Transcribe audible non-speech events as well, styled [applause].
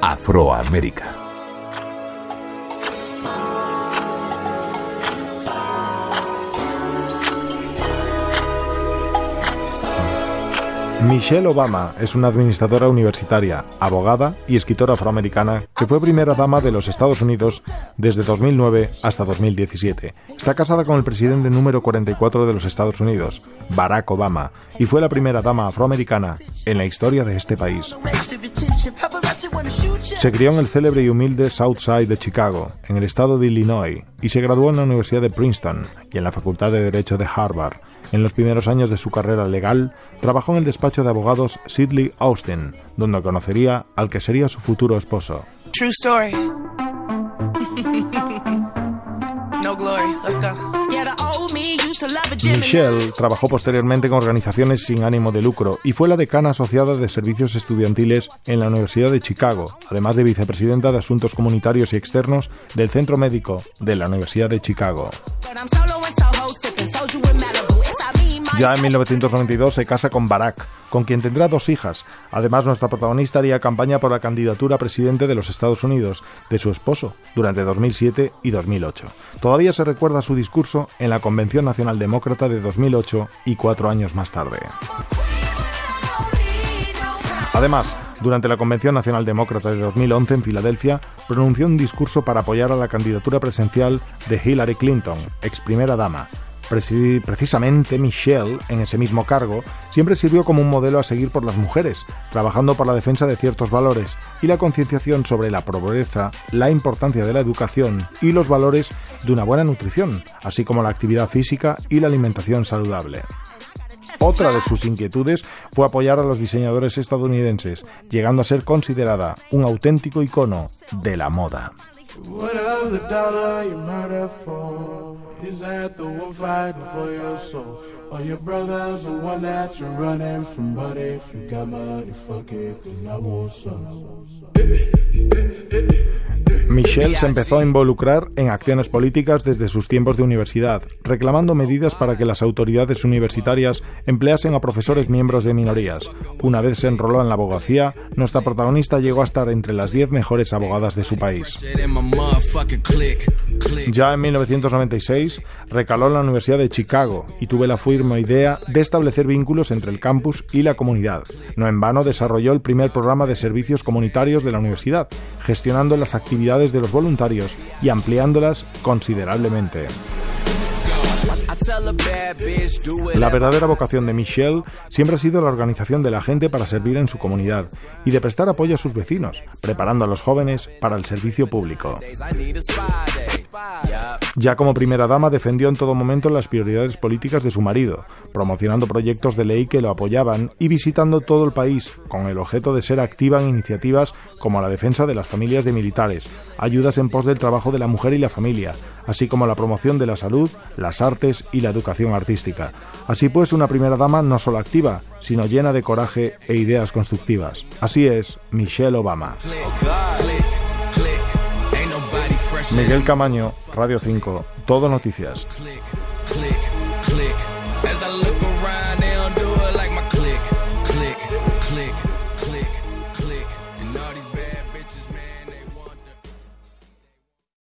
Afroamérica. Michelle Obama es una administradora universitaria, abogada y escritora afroamericana que fue primera dama de los Estados Unidos desde 2009 hasta 2017. Está casada con el presidente número 44 de los Estados Unidos, Barack Obama, y fue la primera dama afroamericana en la historia de este país. Se crió en el célebre y humilde South Side de Chicago, en el estado de Illinois, y se graduó en la Universidad de Princeton y en la Facultad de Derecho de Harvard. En los primeros años de su carrera legal, trabajó en el despacho de abogados Sidley Austin, donde conocería al que sería su futuro esposo. True story. [laughs] no glory. Let's. Michelle trabajó posteriormente con organizaciones sin ánimo de lucro y fue la decana asociada de servicios estudiantiles en la Universidad de Chicago, además de vicepresidenta de Asuntos Comunitarios y Externos del Centro Médico de la Universidad de Chicago. Ya en 1992 se casa con Barack, con quien tendrá dos hijas. Además, nuestra protagonista haría campaña por la candidatura a presidente de los Estados Unidos de su esposo durante 2007 y 2008. Todavía se recuerda su discurso en la Convención Nacional Demócrata de 2008 y cuatro años más tarde. Además, durante la Convención Nacional Demócrata de 2011 en Filadelfia, pronunció un discurso para apoyar a la candidatura presidencial de Hillary Clinton, ex primera dama, Precisamente Michelle, en ese mismo cargo, siempre sirvió como un modelo a seguir por las mujeres, trabajando por la defensa de ciertos valores y la concienciación sobre la pobreza, la importancia de la educación y los valores de una buena nutrición, así como la actividad física y la alimentación saludable. Otra de sus inquietudes fue apoyar a los diseñadores estadounidenses, llegando a ser considerada un auténtico icono de la moda. Is that the one fighting for your soul? Or your brother's the one that you're running from? But if you got money, fuck it, cause I want some. Michelle se empezó a involucrar en acciones políticas desde sus tiempos de universidad, reclamando medidas para que las autoridades universitarias empleasen a profesores miembros de minorías. Una vez se enroló en la abogacía, nuestra protagonista llegó a estar entre las 10 mejores abogadas de su país. Ya en 1996 recaló en la Universidad de Chicago y tuve la firme idea de establecer vínculos entre el campus y la comunidad. No en vano desarrolló el primer programa de servicios comunitarios de la universidad, gestionando las actividades de los voluntarios y ampliándolas considerablemente. La verdadera vocación de Michelle siempre ha sido la organización de la gente para servir en su comunidad y de prestar apoyo a sus vecinos, preparando a los jóvenes para el servicio público. Ya como primera dama defendió en todo momento las prioridades políticas de su marido, promocionando proyectos de ley que lo apoyaban y visitando todo el país con el objeto de ser activa en iniciativas como la defensa de las familias de militares, ayudas en pos del trabajo de la mujer y la familia, así como la promoción de la salud, las artes y la educación artística. Así pues, una primera dama no solo activa, sino llena de coraje e ideas constructivas. Así es, Michelle Obama. Miguel Camaño, Radio 5, Todo Noticias.